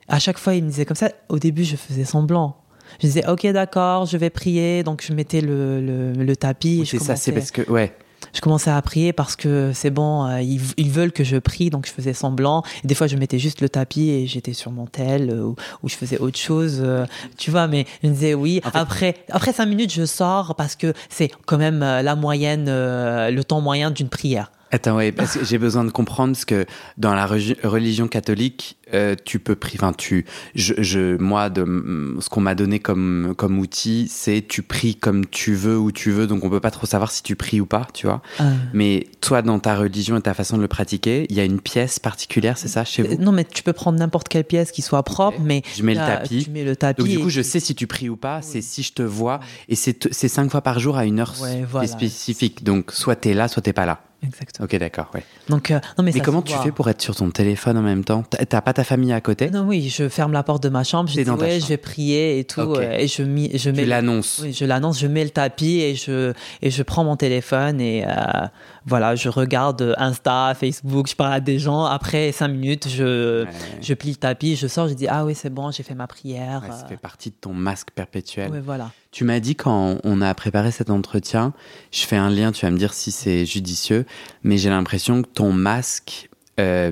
À chaque fois, il me disait comme ça. Au début, je faisais semblant. Je disais, ok, d'accord, je vais prier. Donc, je mettais le, le, tapis. c'est ça, c'est parce que, ouais. Je commençais à prier parce que c'est bon, euh, ils, veulent que je prie, donc je faisais semblant. Et des fois, je mettais juste le tapis et j'étais sur mon tel euh, ou, je faisais autre chose, euh, tu vois. Mais je me disais oui. après, après cinq minutes, je sors parce que c'est quand même la moyenne, le temps moyen d'une prière. Attends, ouais, parce que j'ai besoin de comprendre ce que dans la religion catholique, euh, tu peux prier. Enfin, tu, je, je, moi, de ce qu'on m'a donné comme comme outil, c'est tu pries comme tu veux où tu veux. Donc, on peut pas trop savoir si tu pries ou pas, tu vois. Ah. Mais toi, dans ta religion et ta façon de le pratiquer, il y a une pièce particulière, c'est ça, chez vous? Non, mais tu peux prendre n'importe quelle pièce qui soit propre, mais je mets le tapis. Tu mets le tapis. Donc, du coup, je sais si tu pries ou pas. C'est si je te vois, et c'est cinq fois par jour à une heure spécifique. Donc, soit tu es là, soit t'es pas là. Exactement. Ok, d'accord, ouais. Donc, euh, non, mais, mais comment tu fais pour être sur ton téléphone en même temps? T'as pas ta famille à côté? Non, oui, je ferme la porte de ma chambre, je dis ouais, je vais prier et tout, euh, et je, je mets. Tu l'annonces. Oui, je l'annonce, je mets le tapis et je et je prends mon téléphone et euh, voilà, je regarde Insta, Facebook, je parle à des gens. Après cinq minutes, je je plie le tapis, je sors, je dis ah oui, c'est bon, j'ai fait ma prière. ça fait partie de ton masque perpétuel. Voilà. Tu m'as dit quand on a préparé cet entretien, je fais un lien, tu vas me dire si c'est judicieux, mais j'ai l'impression que ton masque, euh,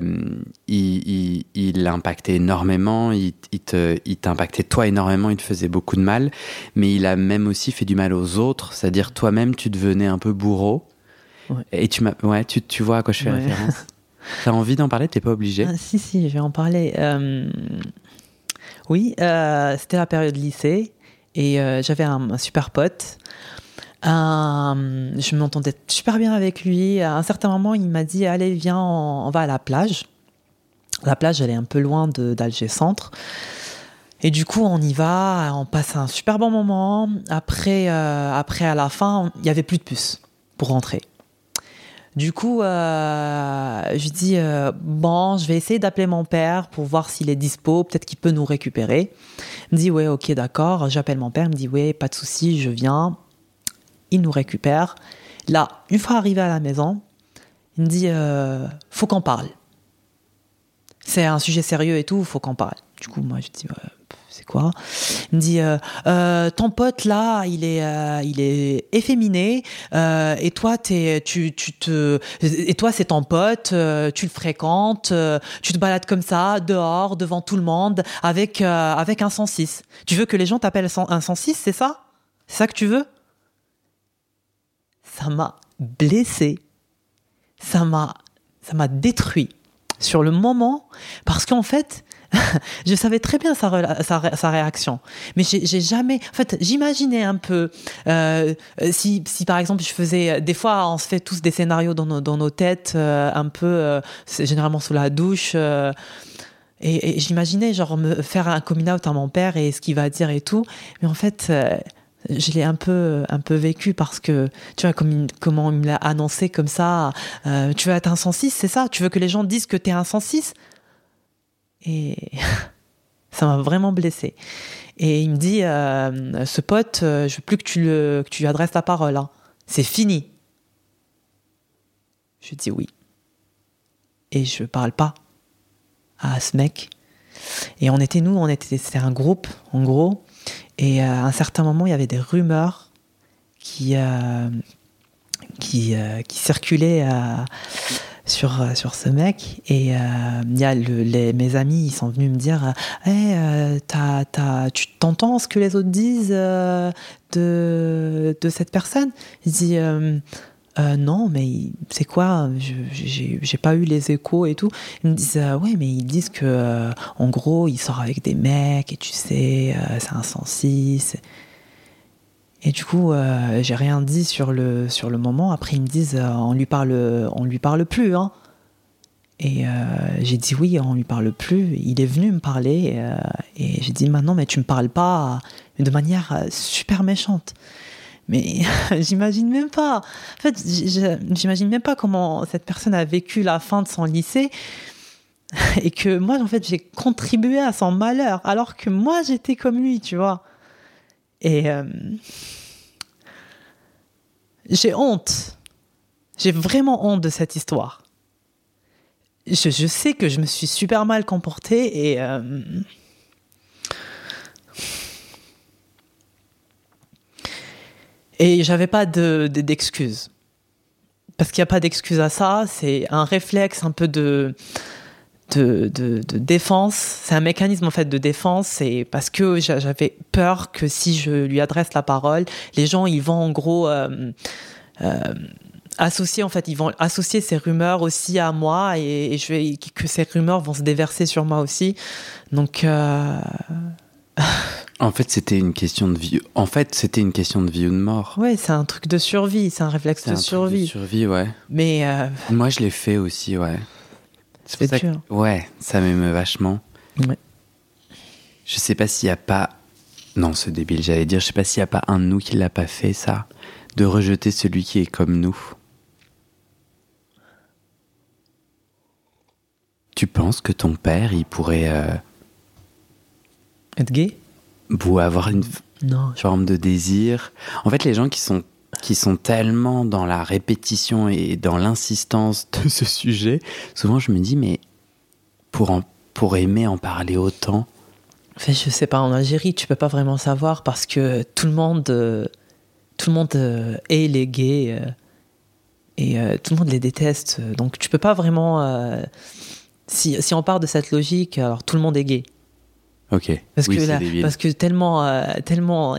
il, il, impactait énormément, il, il t'impactait toi énormément, il te faisait beaucoup de mal, mais il a même aussi fait du mal aux autres, c'est-à-dire toi-même, tu devenais un peu bourreau. Et tu, m'as, ouais, tu, tu vois à quoi je fais référence T'as envie d'en parler? T'es pas obligé? Ah, Si, si, je vais en parler. Euh, oui, euh, c'était la période lycée. Et euh, j'avais un, super pote. Je m'entendais super bien avec lui. À un certain moment, il m'a dit Allez, viens, on, va à la plage. La plage, elle est un peu loin d'Alger Centre. Et du coup, on y va, on passe un super bon moment. Après, après à la fin, il n'y avait plus de puces pour rentrer. Du coup, euh, je dis euh, bon, je vais essayer d'appeler mon père pour voir s'il est dispo, peut-être qu'il peut nous récupérer. Il me dit ouais, ok, d'accord. J'appelle mon père, il me dit ouais, pas de souci, je viens. Il nous récupère. Là, une fois arrivé à la maison, il me dit euh, faut qu'on parle. C'est un sujet sérieux et tout, faut qu'on parle. Du coup, moi, je dis c'est quoi? Il me dit euh, euh, ton pote là, il est euh, il est efféminé et toi t'es tu tu te et toi c'est ton pote, tu le fréquentes, tu te balades comme ça dehors devant tout le monde avec avec un 106. Tu veux que les gens t'appellent un 106, c'est ça? C'est ça que tu veux? Ça m'a blessé. Ça m'a ça m'a détruit sur le moment parce qu'en fait je savais très bien sa, sa, réaction. Mais j'ai jamais. En fait, j'imaginais un peu euh, si, si, par exemple, je faisais. Des fois, on se fait tous des scénarios dans nos, dans nos têtes, euh, un peu, euh, généralement sous la douche. et, j'imaginais, genre, me faire un coming out à mon père et ce qu'il va dire et tout. Mais en fait je l'ai un peu un peu vécu parce que tu vois comme comment il me l'a annoncé comme ça tu veux être un 106 c'est ça? Tu veux que les gens disent que tu es un 106 et ça m'a vraiment blessé. Et il me dit, euh, ce pote, euh, je veux plus que tu, le, que tu lui adresses ta parole. Hein. C'est fini. Je dis oui. et je parle pas à ce mec. Et on était, nous, on était, c'était un groupe, en gros. Et à un certain moment, il y avait des rumeurs qui, euh, euh, circulaient euh, sur, sur ce mec. Et y a mes amis, ils sont venus me dire t'as, Tu t'entends ce que les autres disent de, de cette personne? Il dit euh, non, mais c'est quoi? J'ai pas eu les échos et tout. Ils me disent euh, ouais, mais ils disent que euh, en gros, il sort avec des mecs et tu sais, c'est un 106. Et du coup, j'ai rien dit sur le sur le moment. Après, ils me disent on lui parle, on lui parle plus. Hein. Et j'ai dit oui, on lui parle plus. Il est venu me parler et j'ai dit maintenant, mais tu me parles pas de manière super méchante. Mais j'imagine même pas. En fait, j'imagine même pas comment cette personne a vécu la fin de son lycée et que moi, en fait, j'ai contribué à son malheur alors que moi, j'étais comme lui, tu vois. Et euh, j'ai honte. J'ai vraiment honte de cette histoire. Je, sais que je me suis super mal comportée et. Euh, Et j'avais pas d'excuses. De, Parce qu'il n'y a pas d'excuse à ça. C'est un réflexe un peu de, de, de, défense. C'est un mécanisme en fait de défense. C'est parce que j'avais peur que si je lui adresse la parole, les gens ils vont en gros euh, euh, associer en fait, ils vont associer ces rumeurs aussi à moi et, que ces rumeurs vont se déverser sur moi aussi. Donc euh, En fait, c'était une question de vie. En fait, c'était une question de vie ou de mort. Ouais, c'est un truc de survie, c'est un réflexe de un survie. Truc de survie, ouais. Mais euh, moi, je l'ai fait aussi, ouais. C'est ça Ouais, ça m'émeut vachement. Ouais. Je sais pas s'il y a pas. Non, c'est débile. J'allais dire, je sais pas s'il y a pas un de nous qui l'a pas fait, ça, de rejeter celui qui est comme nous. Tu penses que ton père, il pourrait euh, être gay? Ou avoir une forme de désir. En fait, les gens qui sont qui sont tellement dans la répétition et dans l'insistance de ce sujet, souvent je me dis mais pour en, pour aimer en parler autant. En fait, je sais pas en Algérie, tu peux pas vraiment savoir parce que tout le monde euh, tout le monde euh, est les gays euh, et tout le monde les déteste. Donc tu peux pas vraiment si, si on part de cette logique, alors tout le monde est gay. Ok. Parce que parce que tellement euh, tellement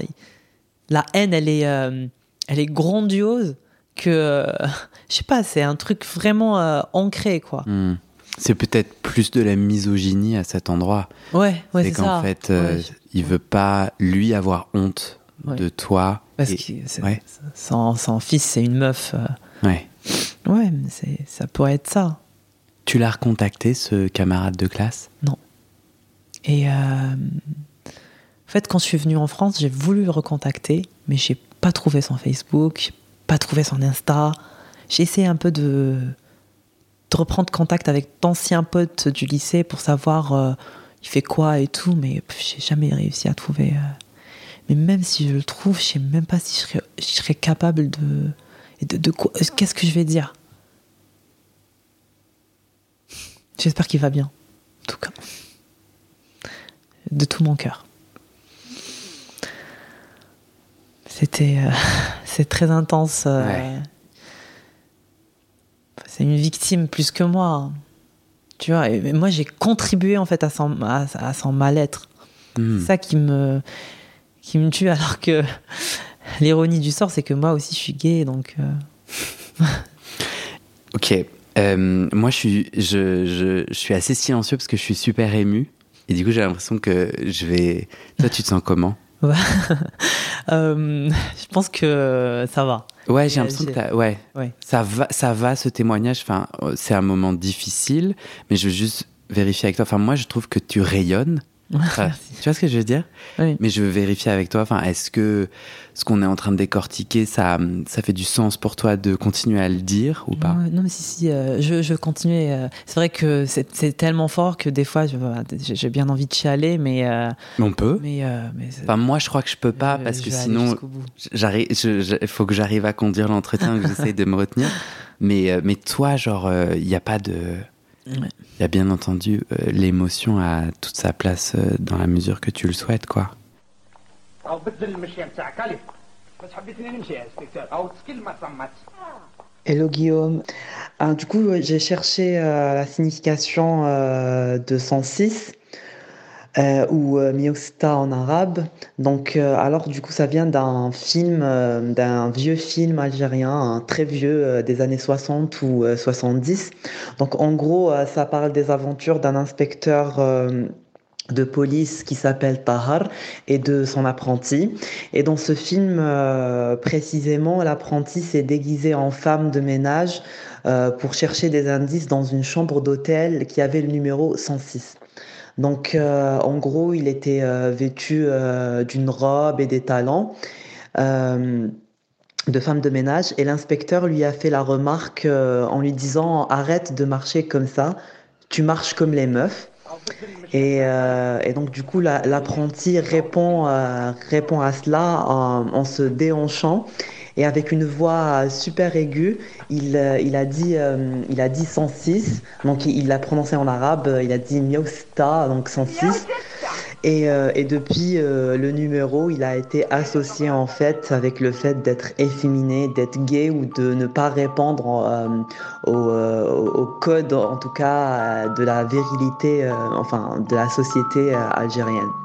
la haine elle est euh, elle est grandiose que euh, je sais pas c'est un truc vraiment ancré quoi. Hmm. C'est peut-être plus de la misogynie à cet endroit. Ouais, ouais c'est qu'en fait il veut pas lui avoir honte de toi. Parce que son, son, fils c'est une meuf. Ouais. Ouais, ça pourrait être ça. Tu l'as recontacté ce camarade de classe? Non. Et euh, en fait, quand je suis venue en France, j'ai voulu le recontacter, mais j'ai pas trouvé son Facebook, pas trouvé son Insta. J'ai essayé un peu de, reprendre contact avec d'anciens potes du lycée pour savoir euh, il fait quoi et tout, mais j'ai jamais réussi à trouver. Euh. Mais même si je le trouve, je sais même pas si je serais, je serais capable de. de, de quoi Qu'est-ce que je vais dire? J'espère qu'il va bien, en tout cas de tout mon cœur. C'était euh, c'est très intense. Euh, c'est une victime plus que moi. Tu vois, et moi j'ai contribué en fait à son, à, son mal-être. Hmm. C'est ça qui me, qui me tue alors que l'ironie du sort c'est que moi aussi je suis gay donc. Euh. ok. moi, je suis, je, je, je, suis assez silencieux parce que je suis super ému. Et du coup, j'ai l'impression que je vais. Toi, tu te sens comment euh, Je pense que ça va. Ouais, j'ai l'impression que ouais, ouais, ça va, ça va ce témoignage. Enfin, c'est un moment difficile, mais je veux juste vérifier avec toi. Enfin, moi, je trouve que tu rayonnes tu vois ce que je veux dire? Mais je veux vérifier avec toi. Enfin, est-ce que ce qu'on est en train de décortiquer, ça, ça fait du sens pour toi de continuer à le dire ou pas? Non, mais si, si. Euh, je, je continue. Euh, c'est vrai que c'est tellement fort que des fois, j'ai bien envie de chialer, mais. Euh, on peut. Mais, enfin, moi, je crois que je peux pas parce que sinon, il faut que j'arrive à conduire l'entretien, que j'essaye de me retenir. Mais, mais toi, genre, il n'y a pas de Il y a bien entendu euh, l'émotion a toute sa place euh, dans la mesure que tu le souhaites, quoi. Hello Guillaume. Ah, du coup, j'ai cherché euh, la signification de 106 euh, ou euh, en arabe. Donc, euh, alors du coup, ça vient d'un film, euh, d'un vieux film algérien, très vieux des années 60 ou 70. Donc, en gros, ça parle des aventures d'un inspecteur de police qui s'appelle Tahar et de son apprenti. Et dans ce film, précisément, l'apprenti s'est déguisé en femme de ménage pour chercher des indices dans une chambre d'hôtel qui avait le numéro 106. Donc, euh, en gros, il était euh, vêtu euh, d'une robe et des talons de femme de ménage et l'inspecteur lui a fait la remarque en lui disant arrête de marcher comme ça, tu marches comme les meufs. Et, donc du coup l'apprenti répond, répond à cela en, en se déhanchant et avec une voix super aiguë, il, euh, il, a, dit, euh, il a dit 106, donc il l'a prononcé en arabe, il a dit Miosta, donc 106. Et, euh, et depuis le numéro, il a été associé en fait avec le fait d'être efféminé, d'être gay ou de ne pas répondre au, au, code, en tout cas, de la virilité, enfin, de la société algérienne.